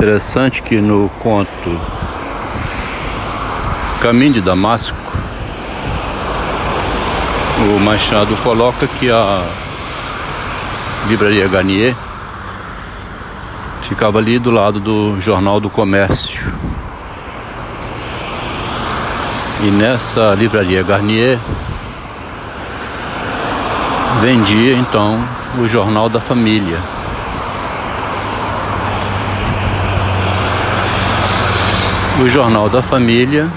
Interessante que no conto Caminho de Damasco, o Machado coloca que a livraria Garnier ficava ali do lado do Jornal do Comércio. E nessa livraria Garnier vendia então o Jornal da Família. O Jornal da Família,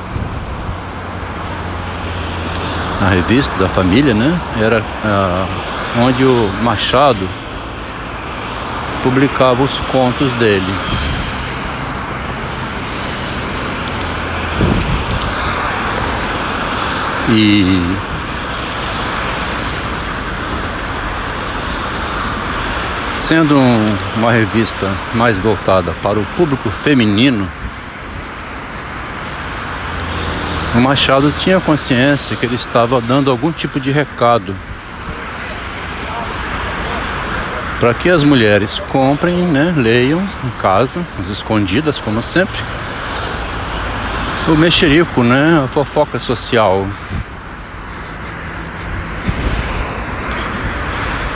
a revista da família, né? Era ah, onde o Machado publicava os contos dele. E sendo um, uma revista mais voltada para o público feminino, o Machado tinha consciência que ele estava dando algum tipo de recado para que as mulheres comprem, né, leiam em casa, as escondidas, como sempre, o mexerico, né, a fofoca social.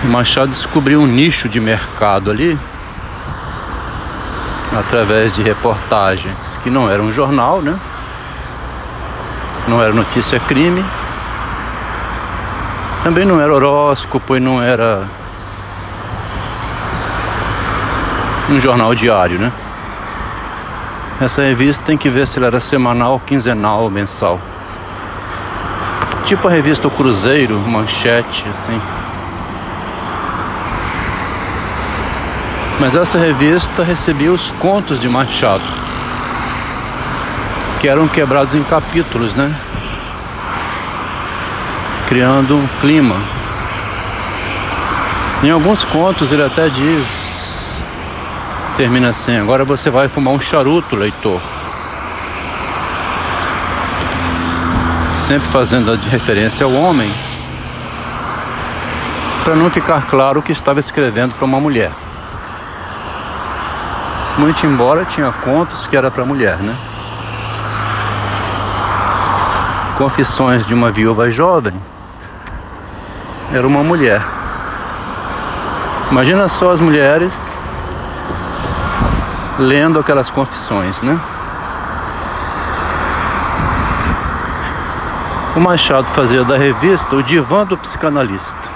O Machado descobriu um nicho de mercado ali através de reportagens que não eram um jornal, né? Não era notícia crime. Também não era horóscopo e não era um jornal diário, né? Essa revista tem que ver se ela era semanal, quinzenal mensal. Tipo a revista O Cruzeiro, manchete, assim. Mas essa revista recebia os contos de Machado, que eram quebrados em capítulos, né? Criando um clima. Em alguns contos ele até diz, termina assim, agora você vai fumar um charuto, leitor. Sempre fazendo referência ao homem, para não ficar claro que estava escrevendo para uma mulher. Muito embora tinha contos que era para mulher, né? Confissões de uma viúva jovem era uma mulher. Imagina só as mulheres lendo aquelas confissões, né? O Machado fazia da revista o divã do psicanalista,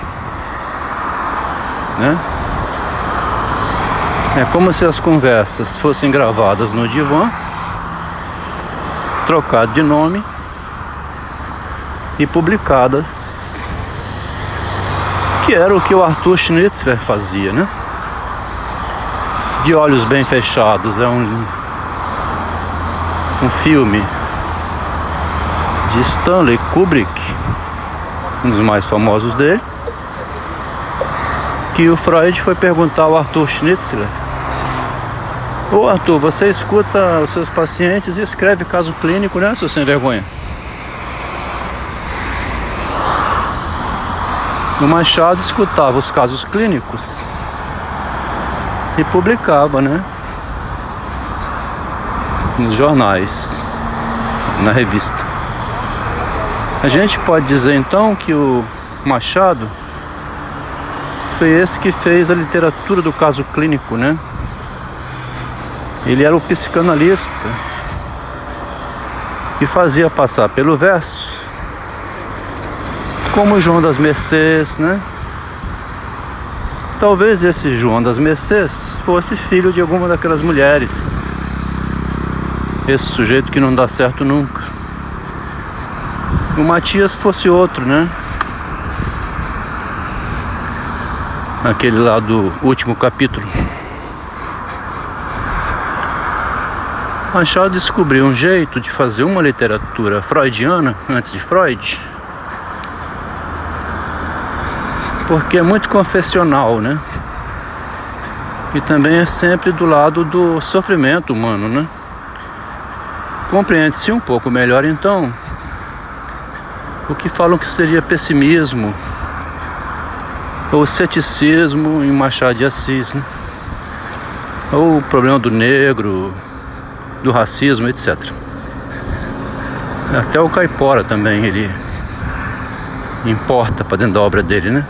né? É como se as conversas fossem gravadas no divã, trocado de nome e publicadas, que era o que o Arthur Schnitzler fazia, né? De olhos bem fechados, é um, um filme de Stanley Kubrick, um dos mais famosos dele, que o Freud foi perguntar ao Arthur Schnitzler Ô Arthur, você escuta os seus pacientes e escreve caso clínico, né, seu sem vergonha? O Machado escutava os casos clínicos e publicava, né? Nos jornais, na revista. A gente pode dizer então que o Machado foi esse que fez a literatura do caso clínico, né? Ele era o psicanalista que fazia passar pelo verso como João das Mercês, né? Talvez esse João das Mercês fosse filho de alguma daquelas mulheres. Esse sujeito que não dá certo nunca. O Matias fosse outro, né? Aquele lá do último capítulo. Machado descobriu um jeito de fazer uma literatura freudiana antes de Freud, porque é muito confessional, né? E também é sempre do lado do sofrimento humano, né? Compreende-se um pouco melhor então o que falam que seria pessimismo ou ceticismo em Machado de Assis, né? Ou o problema do negro, do racismo, etc. Até o caipora também, ele importa para dentro da obra dele, né?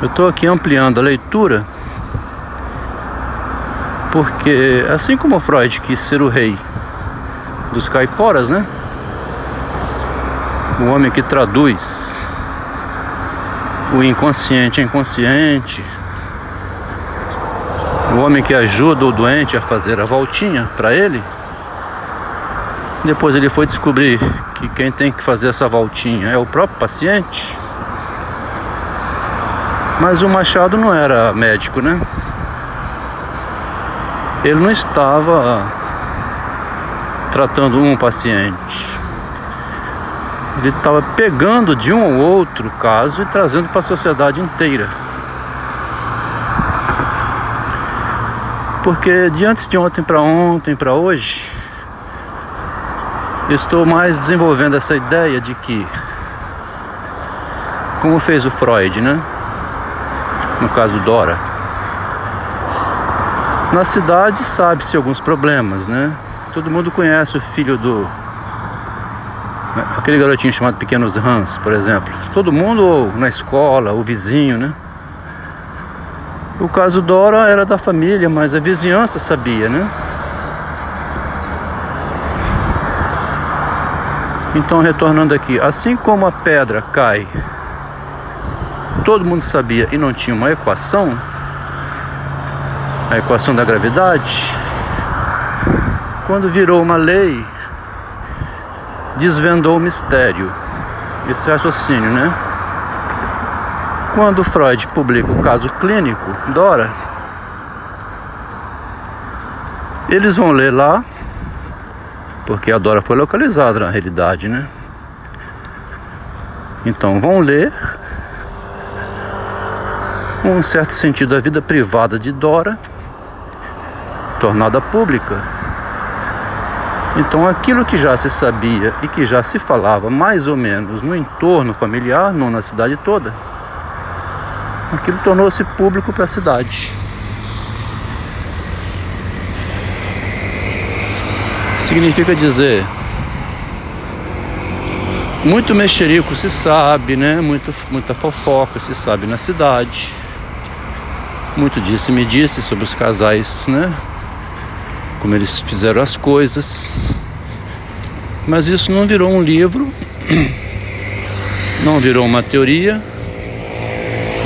Eu estou aqui ampliando a leitura porque assim como Freud quis ser o rei dos caiporas, né? O homem que traduz o inconsciente inconsciente, o homem que ajuda o doente a fazer a voltinha para ele. Depois ele foi descobrir que quem tem que fazer essa voltinha é o próprio paciente. Mas o Machado não era médico, né? Ele não estava tratando um paciente. Ele estava pegando de um ou outro caso e trazendo para a sociedade inteira. Porque de antes de ontem para ontem para hoje, eu estou mais desenvolvendo essa ideia de que, como fez o Freud, né? No caso Dora. Na cidade sabe-se alguns problemas, né? Todo mundo conhece o filho do. Aquele garotinho chamado Pequenos Hans, por exemplo. Todo mundo, ou na escola, o vizinho, né? O caso Dora era da família, mas a vizinhança sabia, né? Então, retornando aqui, assim como a pedra cai, todo mundo sabia e não tinha uma equação, a equação da gravidade, quando virou uma lei, desvendou o mistério, esse raciocínio, né? Quando Freud publica o caso clínico, Dora, eles vão ler lá, porque a Dora foi localizada na realidade, né? Então vão ler um certo sentido da vida privada de Dora, tornada pública. Então aquilo que já se sabia e que já se falava mais ou menos no entorno familiar, não na cidade toda, aquilo tornou-se público para a cidade. Significa dizer, muito mexerico se sabe, né? Muito, muita fofoca se sabe na cidade. Muito disse me disse sobre os casais, né? Como eles fizeram as coisas. Mas isso não virou um livro, não virou uma teoria,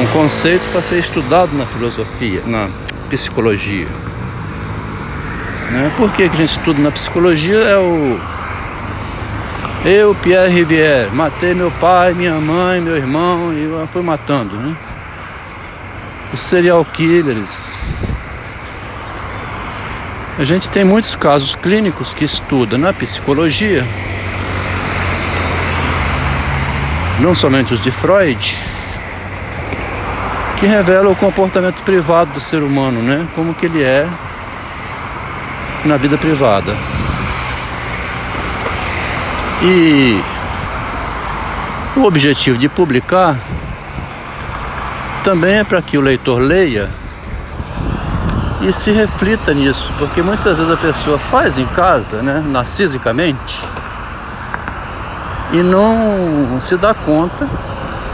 um conceito para ser estudado na filosofia, na psicologia. Né? Por que, que a gente estuda na psicologia? É o. Eu, Pierre Rivière, matei meu pai, minha mãe, meu irmão e fui matando. Né? Os serial killers. A gente tem muitos casos clínicos que estuda na psicologia, não somente os de Freud, que revela o comportamento privado do ser humano, né? Como que ele é na vida privada. E o objetivo de publicar também é para que o leitor leia e se reflita nisso, porque muitas vezes a pessoa faz em casa, né, narcisicamente, e não se dá conta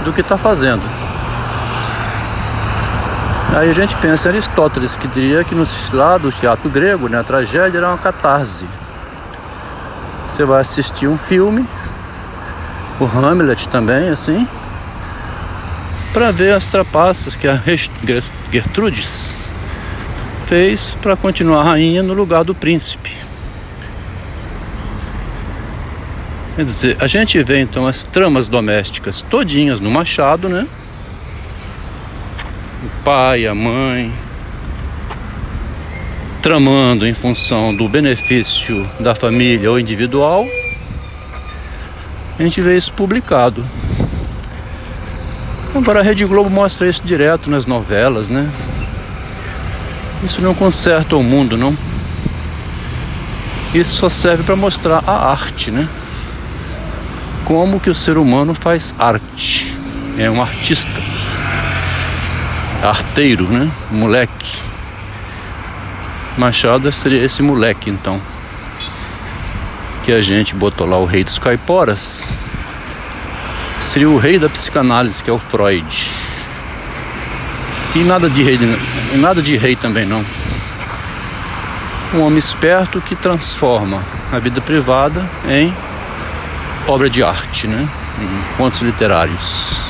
do que está fazendo. Aí a gente pensa em Aristóteles, que diria que no lado do teatro grego, né, a tragédia era uma catarse. Você vai assistir um filme, o Hamlet também, assim, para ver as trapaças que a Gertrudes fez para continuar rainha no lugar do príncipe. Quer dizer, a gente vê então as tramas domésticas todinhas no Machado, né? o pai, a mãe, tramando em função do benefício da família ou individual, a gente vê isso publicado. Agora a Rede Globo mostra isso direto nas novelas, né? Isso não conserta o mundo, não. Isso só serve para mostrar a arte, né? Como que o ser humano faz arte. É um artista arteiro, né? Moleque. Machado seria esse moleque então. Que a gente botou lá o rei dos caiporas. Seria o rei da psicanálise, que é o Freud. E nada de rei, nada de rei também não. Um homem esperto que transforma a vida privada em obra de arte, né? Em contos literários.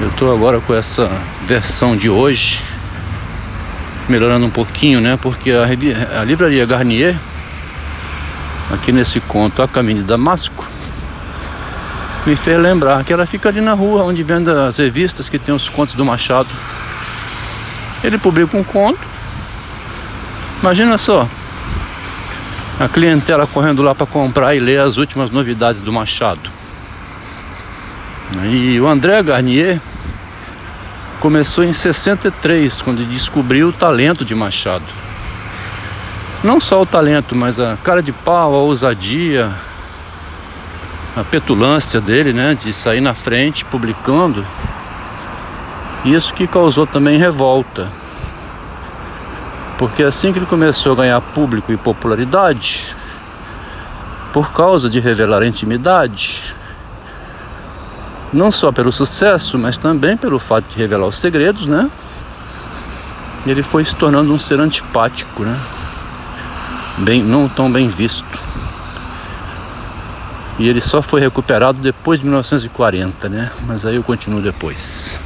Eu estou agora com essa versão de hoje, melhorando um pouquinho, né? Porque a, a livraria Garnier, aqui nesse conto A Caminho de Damasco, me fez lembrar que ela fica ali na rua onde vende as revistas que tem os contos do Machado. Ele publica um conto. Imagina só. A clientela correndo lá para comprar e ler as últimas novidades do Machado. E o André Garnier começou em 63, quando descobriu o talento de Machado. Não só o talento, mas a cara de pau, a ousadia, a petulância dele, né, de sair na frente publicando. Isso que causou também revolta. Porque assim que ele começou a ganhar público e popularidade, por causa de revelar intimidade, não só pelo sucesso, mas também pelo fato de revelar os segredos, né? Ele foi se tornando um ser antipático, né? Bem, não tão bem visto. E ele só foi recuperado depois de 1940, né? Mas aí eu continuo depois.